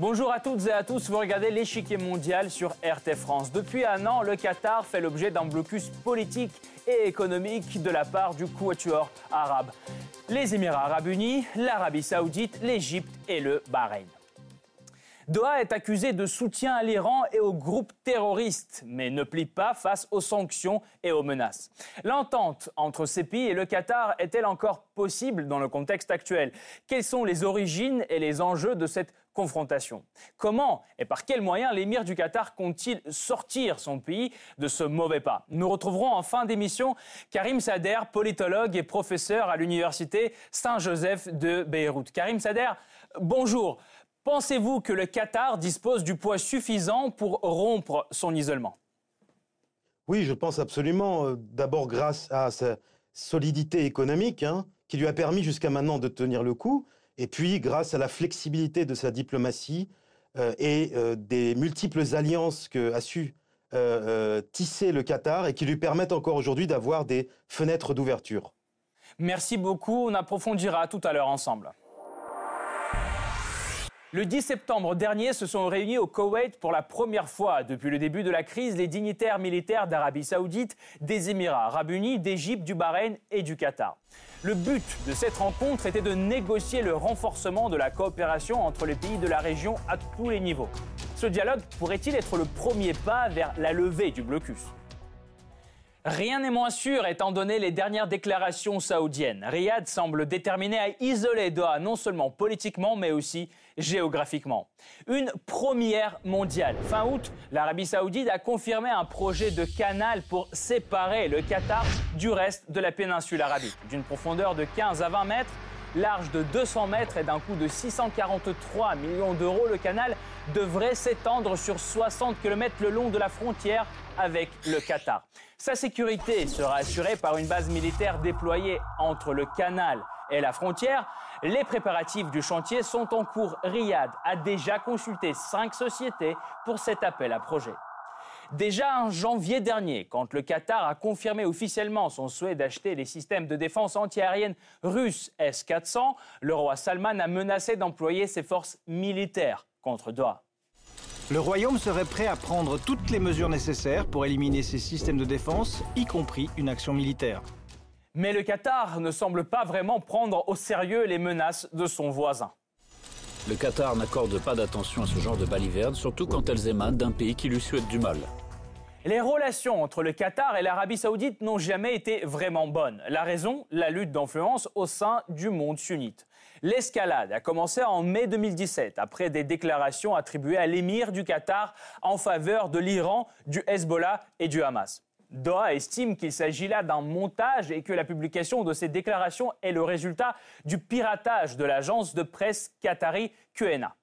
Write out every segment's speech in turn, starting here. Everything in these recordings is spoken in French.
Bonjour à toutes et à tous, vous regardez l'échiquier mondial sur RT France. Depuis un an, le Qatar fait l'objet d'un blocus politique et économique de la part du quatuor arabe. Les Émirats arabes unis, l'Arabie saoudite, l'Égypte et le Bahreïn. Doha est accusé de soutien à l'Iran et aux groupes terroristes, mais ne plie pas face aux sanctions et aux menaces. L'entente entre ces pays et le Qatar est-elle encore possible dans le contexte actuel? Quelles sont les origines et les enjeux de cette confrontation? Comment et par quels moyens l'émir du Qatar compte-t-il sortir son pays de ce mauvais pas? Nous retrouverons en fin d'émission Karim Sader, politologue et professeur à l'université Saint-Joseph de Beyrouth. Karim Sader, bonjour. Pensez-vous que le Qatar dispose du poids suffisant pour rompre son isolement? Oui, je pense absolument. Euh, d'abord grâce à sa solidité économique, hein, qui lui a permis jusqu'à maintenant de tenir le coup, et puis grâce à la flexibilité de sa diplomatie euh, et euh, des multiples alliances que a su tisser le Qatar et qui lui permettent encore aujourd'hui d'avoir des fenêtres d'ouverture. Merci beaucoup, on approfondira tout à l'heure ensemble. Le 10 septembre dernier se sont réunis au Koweït pour la première fois depuis le début de la crise les dignitaires militaires d'Arabie saoudite, des Émirats arabes unis, d'Égypte, du Bahreïn et du Qatar. Le but de cette rencontre était de négocier le renforcement de la coopération entre les pays de la région à tous les niveaux. Ce dialogue pourrait-il être le premier pas vers la levée du blocus? Rien n'est moins sûr étant donné les dernières déclarations saoudiennes. Riyad semble déterminé à isoler Doha non seulement politiquement mais aussi géographiquement. Une première mondiale. Fin août, l'Arabie saoudite a confirmé un projet de canal pour séparer le Qatar du reste de la péninsule arabique. D'une profondeur de 15 à 20 mètres, large de 200 mètres et d'un coût de 643 millions d'euros, le canal devrait s'étendre sur 60 km le long de la frontière avec le Qatar. Sa sécurité sera assurée par une base militaire déployée entre le canal et la frontière. Les préparatifs du chantier sont en cours. Riyad a déjà consulté cinq sociétés pour cet appel à projet. Déjà en janvier dernier, quand le Qatar a confirmé officiellement son souhait d'acheter les systèmes de défense antiaérienne russes S-400, le roi Salman a menacé d'employer ses forces militaires contre Doha. Le Royaume serait prêt à prendre toutes les mesures nécessaires pour éliminer ces systèmes de défense, y compris une action militaire. Mais le Qatar ne semble pas vraiment prendre au sérieux les menaces de son voisin. Le Qatar n'accorde pas d'attention à ce genre de balivernes, surtout quand elles émanent d'un pays qui lui souhaite du mal. Les relations entre le Qatar et l'Arabie saoudite n'ont jamais été vraiment bonnes. La raison, la lutte d'influence au sein du monde sunnite. L'escalade a commencé en mai 2017, après des déclarations attribuées à l'émir du Qatar en faveur de l'Iran, du Hezbollah et du Hamas. Doha estime qu'il s'agit là d'un montage et que la publication de ces déclarations est le résultat du piratage de l'agence de presse qatari QNA.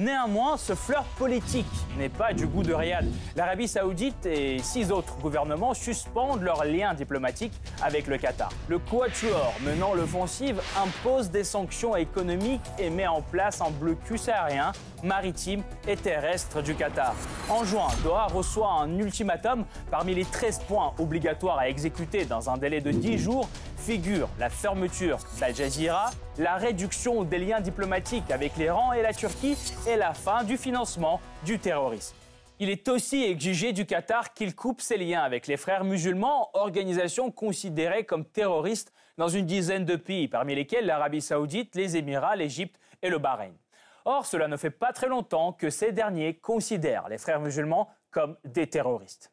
Néanmoins, ce fleur politique n'est pas du goût de Riyad. L'Arabie saoudite et six autres gouvernements suspendent leurs liens diplomatiques avec le Qatar. Le Quatuor, menant l'offensive, impose des sanctions économiques et met en place un blocus aérien, maritime et terrestre du Qatar. En juin, Doha reçoit un ultimatum parmi les 13 points obligatoires à exécuter dans un délai de 10 jours figure la fermeture d'Al Jazeera, la réduction des liens diplomatiques avec l'Iran et la Turquie et la fin du financement du terrorisme. Il est aussi exigé du Qatar qu'il coupe ses liens avec les frères musulmans, organisations considérées comme terroristes dans une dizaine de pays, parmi lesquels l'Arabie saoudite, les Émirats, l'Égypte et le Bahreïn. Or, cela ne fait pas très longtemps que ces derniers considèrent les frères musulmans comme des terroristes.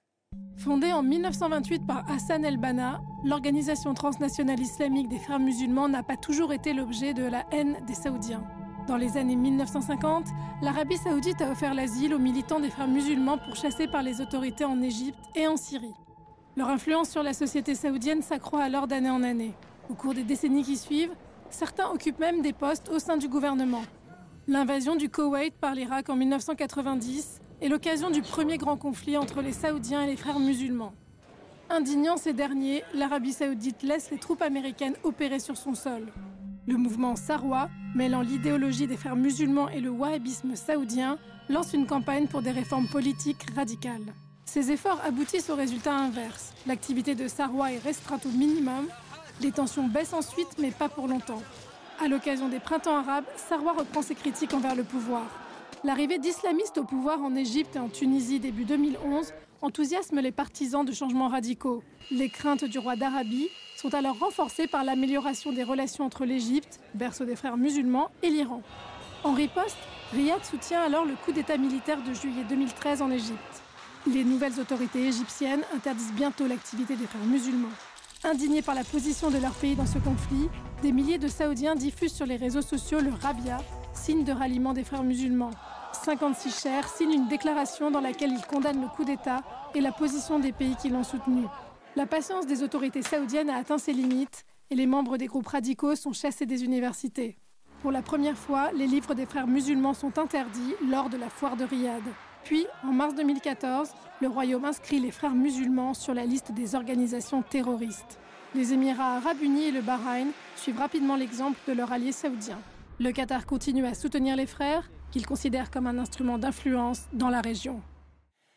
Fondée en 1928 par Hassan el-Banna, l'organisation transnationale islamique des frères musulmans n'a pas toujours été l'objet de la haine des Saoudiens. Dans les années 1950, l'Arabie saoudite a offert l'asile aux militants des frères musulmans pourchassés par les autorités en Égypte et en Syrie. Leur influence sur la société saoudienne s'accroît alors d'année en année. Au cours des décennies qui suivent, certains occupent même des postes au sein du gouvernement. L'invasion du Koweït par l'Irak en 1990 est l'occasion du premier grand conflit entre les Saoudiens et les frères musulmans. Indignant ces derniers, l'Arabie saoudite laisse les troupes américaines opérer sur son sol. Le mouvement Sarwa, mêlant l'idéologie des frères musulmans et le wahhabisme saoudien, lance une campagne pour des réformes politiques radicales. Ces efforts aboutissent au résultat inverse. L'activité de Sarwa est restreinte au minimum. Les tensions baissent ensuite, mais pas pour longtemps. À l'occasion des printemps arabes, Sarwa reprend ses critiques envers le pouvoir. L'arrivée d'islamistes au pouvoir en Égypte et en Tunisie début 2011 enthousiasme les partisans de changements radicaux. Les craintes du roi d'Arabie sont alors renforcées par l'amélioration des relations entre l'Égypte, berceau des frères musulmans, et l'Iran. En riposte, Riyad soutient alors le coup d'État militaire de juillet 2013 en Égypte. Les nouvelles autorités égyptiennes interdisent bientôt l'activité des frères musulmans. Indignés par la position de leur pays dans ce conflit, des milliers de Saoudiens diffusent sur les réseaux sociaux le Rabia, signe de ralliement des frères musulmans. 56 chers signent une déclaration dans laquelle ils condamnent le coup d'État et la position des pays qui l'ont soutenu. La patience des autorités saoudiennes a atteint ses limites et les membres des groupes radicaux sont chassés des universités. Pour la première fois, les livres des frères musulmans sont interdits lors de la foire de Riyad. Puis, en mars 2014, le royaume inscrit les frères musulmans sur la liste des organisations terroristes. Les Émirats arabes unis et le Bahreïn suivent rapidement l'exemple de leur allié saoudien. Le Qatar continue à soutenir les frères, qu'il considère comme un instrument d'influence dans la région.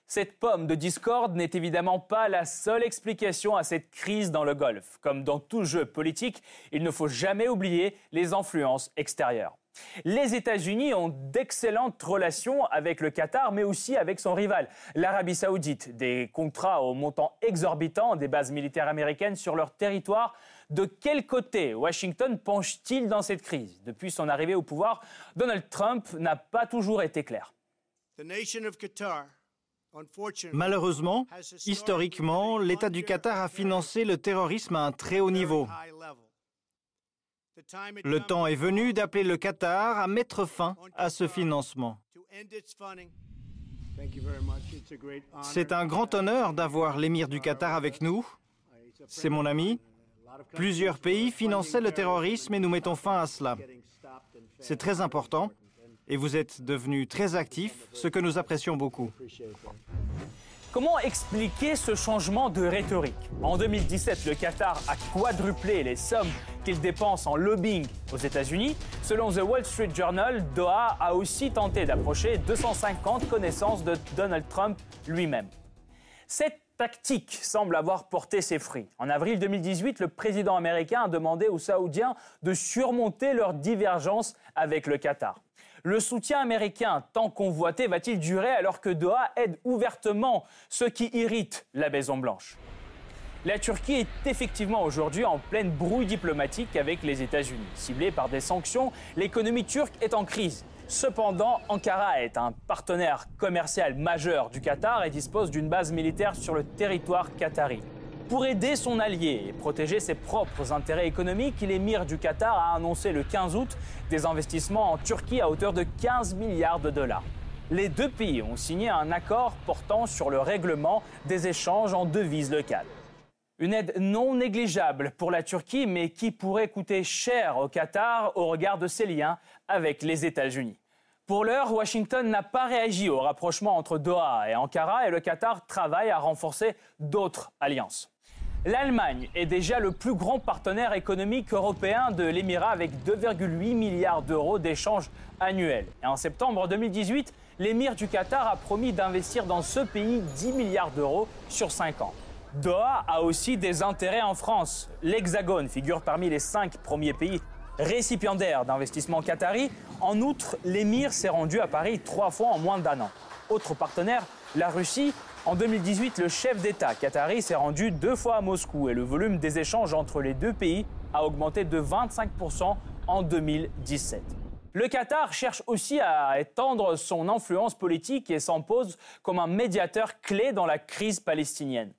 Cette pomme de discorde n'est évidemment pas la seule explication à cette crise dans le Golfe. Comme dans tout jeu politique, il ne faut jamais oublier les influences extérieures. Les États-Unis ont d'excellentes relations avec le Qatar, mais aussi avec son rival, l'Arabie saoudite. Des contrats au montant exorbitant des bases militaires américaines sur leur territoire. De quel côté Washington penche-t-il dans cette crise Depuis son arrivée au pouvoir, Donald Trump n'a pas toujours été clair. Malheureusement, historiquement, l'État du Qatar a financé le terrorisme à un très haut niveau. Le temps est venu d'appeler le Qatar à mettre fin à ce financement. C'est un grand honneur d'avoir l'émir du Qatar avec nous. C'est mon ami. Plusieurs pays finançaient le terrorisme et nous mettons fin à cela. C'est très important et vous êtes devenu très actif, ce que nous apprécions beaucoup. Comment expliquer ce changement de rhétorique? En 2017, le Qatar a quadruplé les sommes qu'il dépense en lobbying aux États-Unis. Selon The Wall Street Journal, Doha a aussi tenté d'approcher 250 connaissances de Donald Trump lui-même. Cette tactique semble avoir porté ses fruits. En avril 2018, le président américain a demandé aux Saoudiens de surmonter leurs divergences avec le Qatar. Le soutien américain tant convoité va-t-il durer alors que Doha aide ouvertement ceux qui irritent la Maison-Blanche? La Turquie est effectivement aujourd'hui en pleine brouille diplomatique avec les États-Unis. Ciblée par des sanctions, l'économie turque est en crise. Cependant, Ankara est un partenaire commercial majeur du Qatar et dispose d'une base militaire sur le territoire qatari. Pour aider son allié et protéger ses propres intérêts économiques, l'émir du Qatar a annoncé le 15 août des investissements en Turquie à hauteur de 15 milliards de dollars. Les deux pays ont signé un accord portant sur le règlement des échanges en devises locales. Une aide non négligeable pour la Turquie, mais qui pourrait coûter cher au Qatar au regard de ses liens avec les États-Unis. Pour l'heure, Washington n'a pas réagi au rapprochement entre Doha et Ankara et le Qatar travaille à renforcer d'autres alliances. L'Allemagne est déjà le plus grand partenaire économique européen de l'Émirat avec 2,8 milliards d'euros d'échanges annuels. Et en septembre 2018, l'émir du Qatar a promis d'investir dans ce pays 10 milliards d'euros sur 5 ans. Doha a aussi des intérêts en France. L'Hexagone figure parmi les 5 premiers pays récipiendaires d'investissements qatari. En outre, l'émir s'est rendu à Paris trois fois en moins d'un an. Autre partenaire, la Russie en 2018, le chef d'État qatari s'est rendu deux fois à Moscou et le volume des échanges entre les deux pays a augmenté de 25% en 2017. Le Qatar cherche aussi à étendre son influence politique et s'impose comme un médiateur clé dans la crise palestinienne.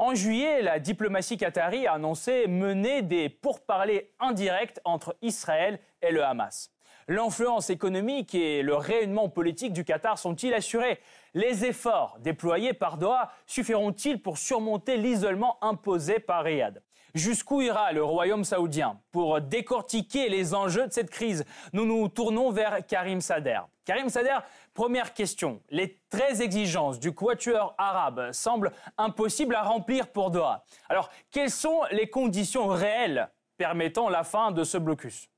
En juillet, la diplomatie qatari a annoncé mener des pourparlers indirects entre Israël et le Hamas. L'influence économique et le rayonnement politique du Qatar sont-ils assurés? Les efforts déployés par Doha suffiront-ils pour surmonter l'isolement imposé par Riyad? Jusqu'où ira le royaume saoudien Pour décortiquer les enjeux de cette crise, nous nous tournons vers Karim Sader. Karim Sader, première question. Les 13 exigences du quatuor arabe semblent impossibles à remplir pour Doha. Alors, quelles sont les conditions réelles permettant la fin de ce blocus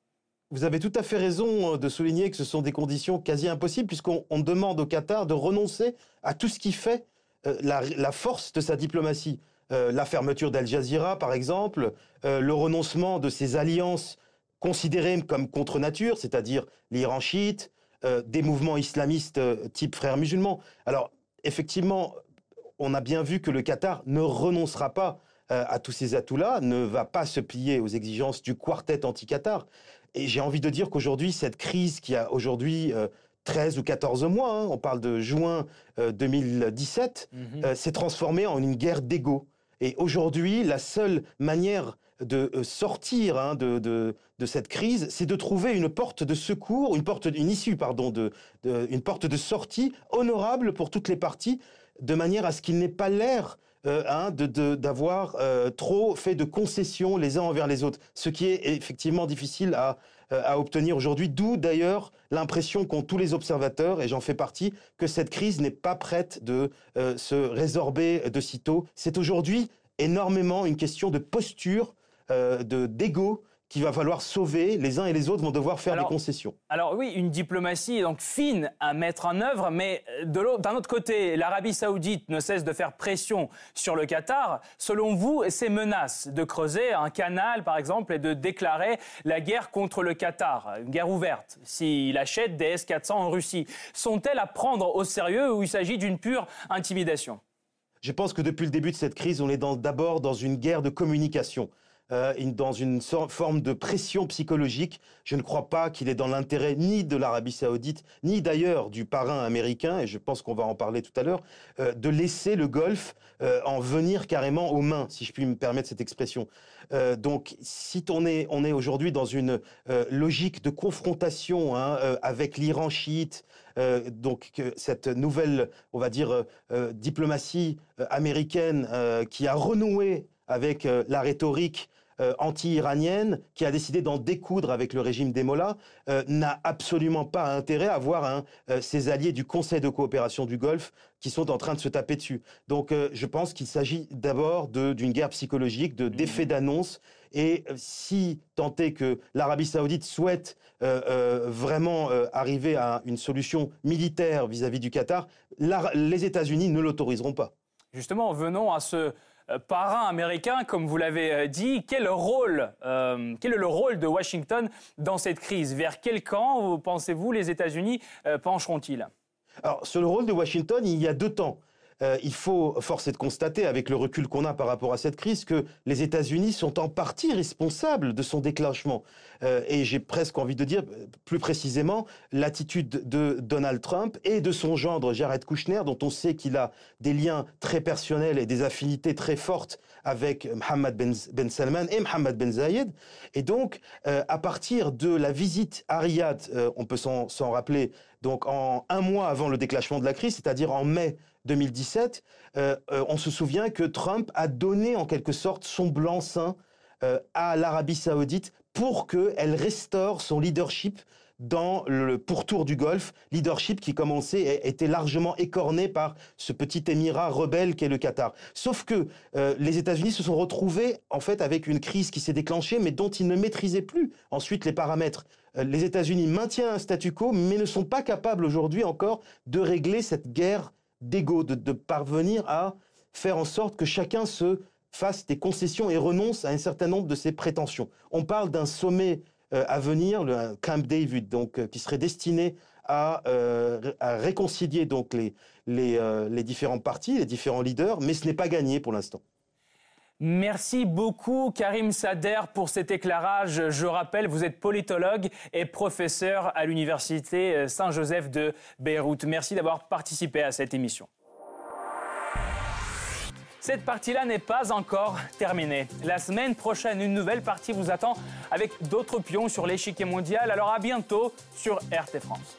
vous avez tout à fait raison de souligner que ce sont des conditions quasi impossibles puisqu'on demande au Qatar de renoncer à tout ce qui fait euh, la, force de sa diplomatie. Euh, la fermeture d'Al Jazeera, par exemple, le renoncement de ses alliances considérées comme contre nature, c'est-à-dire l'Iran chiite, des mouvements islamistes type frères musulmans. Alors, effectivement, on a bien vu que le Qatar ne renoncera pas à tous ces atouts-là, ne va pas se plier aux exigences du quartet anti-Qatar. Et j'ai envie de dire qu'aujourd'hui, cette crise qui a aujourd'hui 13 ou 14 mois, hein, on parle de juin 2017, mhm. s'est transformée en une guerre d'ego. Et aujourd'hui, la seule manière de euh, sortir hein, de, cette crise, c'est de trouver une porte de secours, une porte, une issue, pardon, de, une porte de sortie honorable pour toutes les parties, de manière à ce qu'il n'ait pas l'air euh, hein, d'avoir euh, trop fait de concessions les uns envers les autres, ce qui est effectivement difficile à, à obtenir aujourd'hui, d'où d'ailleurs l'impression qu'ont tous les observateurs, et j'en fais partie, que cette crise n'est pas prête de se résorber de sitôt. C'est aujourd'hui énormément une question de posture euh, de d'ego qu'il va falloir sauver. Les uns et les autres vont devoir faire des concessions. Alors oui, une diplomatie donc fine à mettre en œuvre, mais d'un autre côté, l'Arabie saoudite ne cesse de faire pression sur le Qatar. Selon vous, ces menaces de creuser un canal, par exemple, et de déclarer la guerre contre le Qatar, une guerre ouverte, s'il achète des S-400 en Russie, sont-elles à prendre au sérieux ou il s'agit d'une pure intimidation? Je pense que depuis le début de cette crise, on est d'abord dans une guerre de communication. Euh, dans une forme de pression psychologique. Je ne crois pas qu'il est dans l'intérêt ni de l'Arabie saoudite, ni d'ailleurs du parrain américain, et je pense qu'on va en parler tout à l'heure, euh, de laisser le Golfe euh, en venir carrément aux mains, si je puis me permettre cette expression. donc, si on est, aujourd'hui dans une logique de confrontation hein, avec l'Iran chiite, donc cette nouvelle, on va dire, diplomatie américaine qui a renoué avec la rhétorique euh, anti-iranienne qui a décidé d'en découdre avec le régime des Mollahs euh, n'a absolument pas intérêt à voir hein, euh, ses alliés du Conseil de coopération du Golfe qui sont en train de se taper dessus. Donc je pense qu'il s'agit d'abord d'une guerre psychologique, de d'effets mmh. d'annonce. Et si tant est que l'Arabie saoudite souhaite vraiment arriver à une solution militaire vis-à-vis -vis du Qatar, les États-Unis ne l'autoriseront pas. Justement, venons à ce parrain américain, comme vous l'avez euh, dit. Quel, rôle, euh, quel est le rôle de Washington dans cette crise? Vers quel camp, pensez-vous, les États-Unis pencheront-ils? Alors, sur le rôle de Washington, il y a deux temps. Euh, il faut forcer de constater, avec le recul qu'on a par rapport à cette crise, que les États-Unis sont en partie responsables de son déclenchement. Euh, et j'ai presque envie de dire, plus précisément, l'attitude de Donald Trump et de son gendre Jared Kushner, dont on sait qu'il a des liens très personnels et des affinités très fortes avec Mohammed ben, ben, Salman et Mohammed Ben Zayed. Et donc, euh, à partir de la visite à Riyad, on peut s'en rappeler, donc en un mois avant le déclenchement de la crise, c'est-à-dire en mai 2017, euh, euh, on se souvient que Trump a donné en quelque sorte son blanc-seing euh, à l'Arabie saoudite pour qu'elle restaure son leadership dans le pourtour du Golfe, leadership qui, comme on sait, était largement écorné par ce petit émirat rebelle qu'est le Qatar. Sauf que les États-Unis se sont retrouvés en fait avec une crise qui s'est déclenchée, mais dont ils ne maîtrisaient plus ensuite les paramètres. les États-Unis maintiennent un statu quo, mais ne sont pas capables aujourd'hui encore de régler cette guerre d'ego, de, parvenir à faire en sorte que chacun se fasse des concessions et renonce à un certain nombre de ses prétentions. On parle d'un sommet euh, à venir, le Camp David, donc euh, qui serait destiné à, euh, réconcilier donc les, les différents partis, les différents leaders, mais ce n'est pas gagné pour l'instant. Merci beaucoup Karim Sader pour cet éclairage. Je rappelle, vous êtes politologue et professeur à l'université Saint-Joseph de Beyrouth. Merci d'avoir participé à cette émission. Cette partie-là n'est pas encore terminée. La semaine prochaine, une nouvelle partie vous attend avec d'autres pions sur l'échiquier mondial. Alors à bientôt sur RT France.